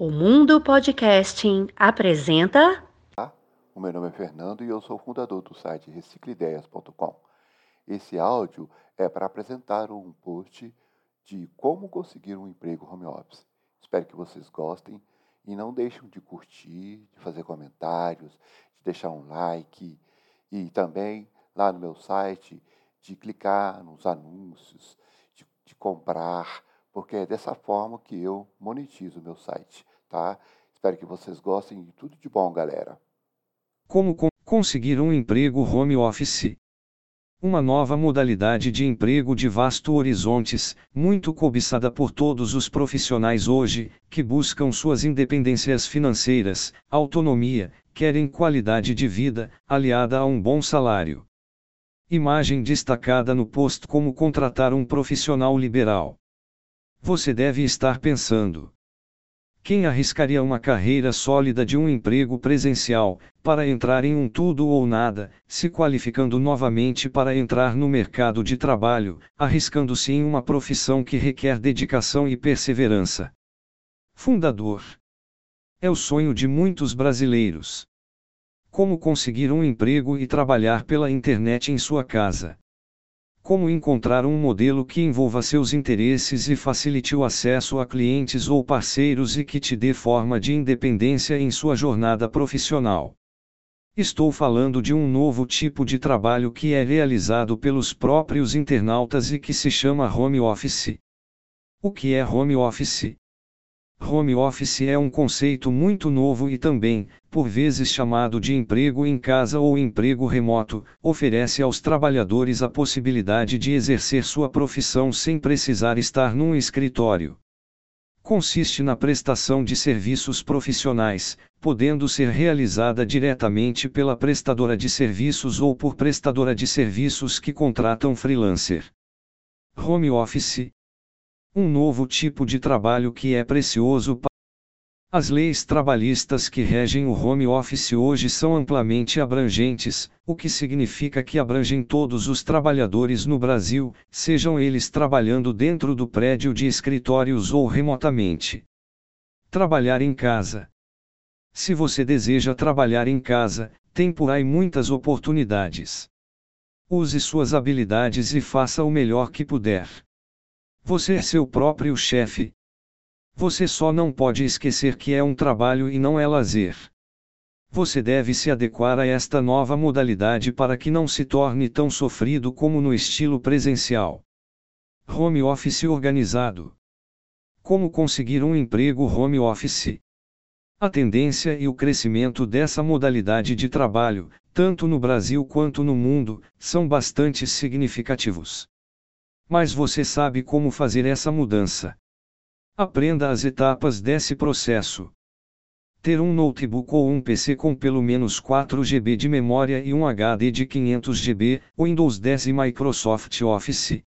O Mundo Podcasting apresenta. O meu nome é Fernando e eu sou fundador do site recicleideias.com. Esse áudio é para apresentar um post de como conseguir um emprego home office. Espero que vocês gostem e não deixem de curtir, de fazer comentários, de deixar um like e também lá no meu site de clicar nos anúncios, de, de comprar, porque é dessa forma que eu monetizo o meu site, tá? Espero que vocês gostem de tudo de bom, galera. Como con conseguir um emprego home office? Uma nova modalidade de emprego de vasto horizontes, muito cobiçada por todos os profissionais hoje, que buscam suas independências financeiras, autonomia, querem qualidade de vida, aliada a um bom salário. Imagem destacada no post como contratar um profissional liberal. Você deve estar pensando. Quem arriscaria uma carreira sólida de um emprego presencial, para entrar em um tudo ou nada, se qualificando novamente para entrar no mercado de trabalho, arriscando-se em uma profissão que requer dedicação e perseverança? Fundador. É o sonho de muitos brasileiros. Como conseguir um emprego e trabalhar pela internet em sua casa? Como encontrar um modelo que envolva seus interesses e facilite o acesso a clientes ou parceiros e que te dê forma de independência em sua jornada profissional? Estou falando de um novo tipo de trabalho que é realizado pelos próprios internautas e que se chama home office. O que é home office? Home office é um conceito muito novo e também, por vezes chamado de emprego em casa ou emprego remoto, oferece aos trabalhadores a possibilidade de exercer sua profissão sem precisar estar num escritório. Consiste na prestação de serviços profissionais, podendo ser realizada diretamente pela prestadora de serviços ou por prestadora de serviços que contratam freelancer. Home office, um novo tipo de trabalho que é precioso para as leis trabalhistas que regem o home office hoje são amplamente abrangentes, o que significa que abrangem todos os trabalhadores no Brasil, sejam eles trabalhando dentro do prédio de escritórios ou remotamente. Trabalhar em casa. Se você deseja trabalhar em casa, tem por aí muitas oportunidades. Use suas habilidades e faça o melhor que puder. Você é seu próprio chefe. Você só não pode esquecer que é um trabalho e não é lazer. Você deve se adequar a esta nova modalidade para que não se torne tão sofrido como no estilo presencial. Home Office organizado. Como conseguir um emprego home office? A tendência e o crescimento dessa modalidade de trabalho, tanto no Brasil quanto no mundo, são bastante significativos. Mas você sabe como fazer essa mudança. Aprenda as etapas desse processo. Ter um notebook ou um PC com pelo menos 4 GB de memória e um HD de 500 GB, Windows 10 e Microsoft Office.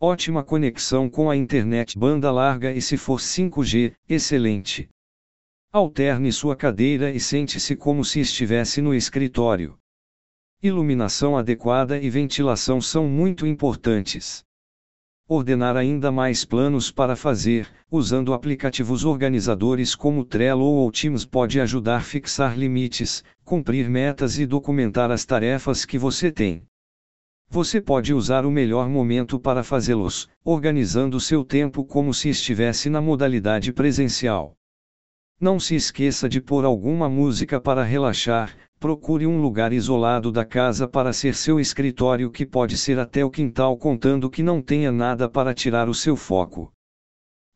Ótima conexão com a internet banda larga e se for 5G, excelente. Alterne sua cadeira e sente-se como se estivesse no escritório. Iluminação adequada e ventilação são muito importantes ordenar ainda mais planos para fazer, usando aplicativos organizadores como Trello ou Teams pode ajudar a fixar limites, cumprir metas e documentar as tarefas que você tem. Você pode usar o melhor momento para fazê-los, organizando seu tempo como se estivesse na modalidade presencial. Não se esqueça de pôr alguma música para relaxar, Procure um lugar isolado da casa para ser seu escritório, que pode ser até o quintal, contando que não tenha nada para tirar o seu foco.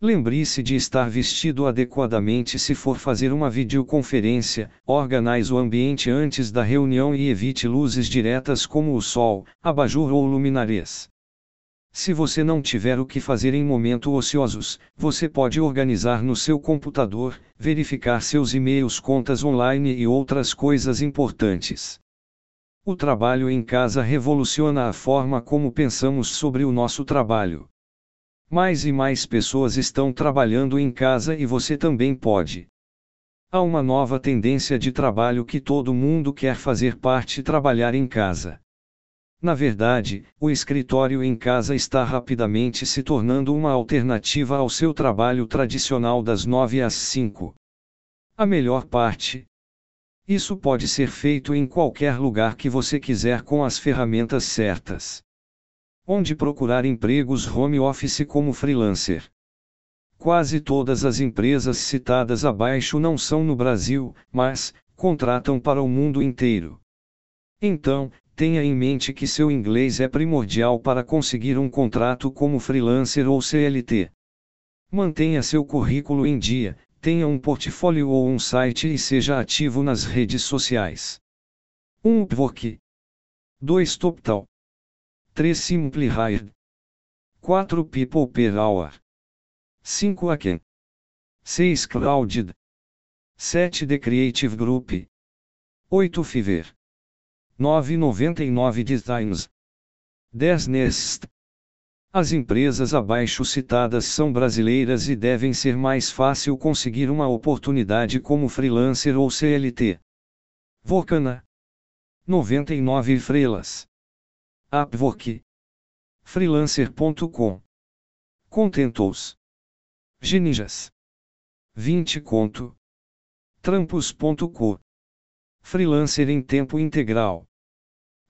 Lembre-se de estar vestido adequadamente se for fazer uma videoconferência, organize o ambiente antes da reunião e evite luzes diretas como o sol, abajur ou luminarias. Se você não tiver o que fazer em momentos ociosos, você pode organizar no seu computador, verificar seus e-mails, contas online e outras coisas importantes. O trabalho em casa revoluciona a forma como pensamos sobre o nosso trabalho. Mais e mais pessoas estão trabalhando em casa e você também pode. Há uma nova tendência de trabalho que todo mundo quer fazer parte trabalhar em casa. Na verdade, o escritório em casa está rapidamente se tornando uma alternativa ao seu trabalho tradicional das 9 às 5. A melhor parte. Isso pode ser feito em qualquer lugar que você quiser com as ferramentas certas. Onde procurar empregos home office como freelancer? Quase todas as empresas citadas abaixo não são no Brasil, mas contratam para o mundo inteiro. Então, tenha em mente que seu inglês é primordial para conseguir um contrato como freelancer ou CLT. Mantenha seu currículo em dia, tenha um portfólio ou um site e seja ativo nas redes sociais. 1 um Upwork. 2 TopTal. 3 Simply Hired. 4 People per Hour. 5 Aken. 6 Crowded 7 The Creative Group. 8 Fiverr 9,99 Designs. 10 Nest. As empresas abaixo citadas são brasileiras e devem ser mais fácil conseguir uma oportunidade como freelancer ou CLT. Vocana. 99 Freelas. Upwork. Freelancer.com. Contentos. Genijas. 20 conto. Trampos.co. Freelancer em tempo integral.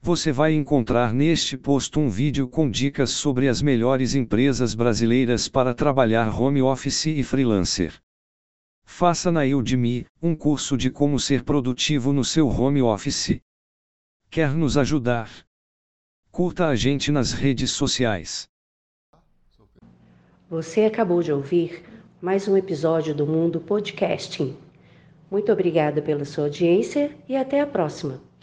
Você vai encontrar neste post um vídeo com dicas sobre as melhores empresas brasileiras para trabalhar home office e freelancer. Faça na Udemy um curso de como ser produtivo no seu home office. Quer nos ajudar? Curta a gente nas redes sociais. Você acabou de ouvir mais um episódio do Mundo Podcasting. Muito obrigada pela sua audiência e até a próxima.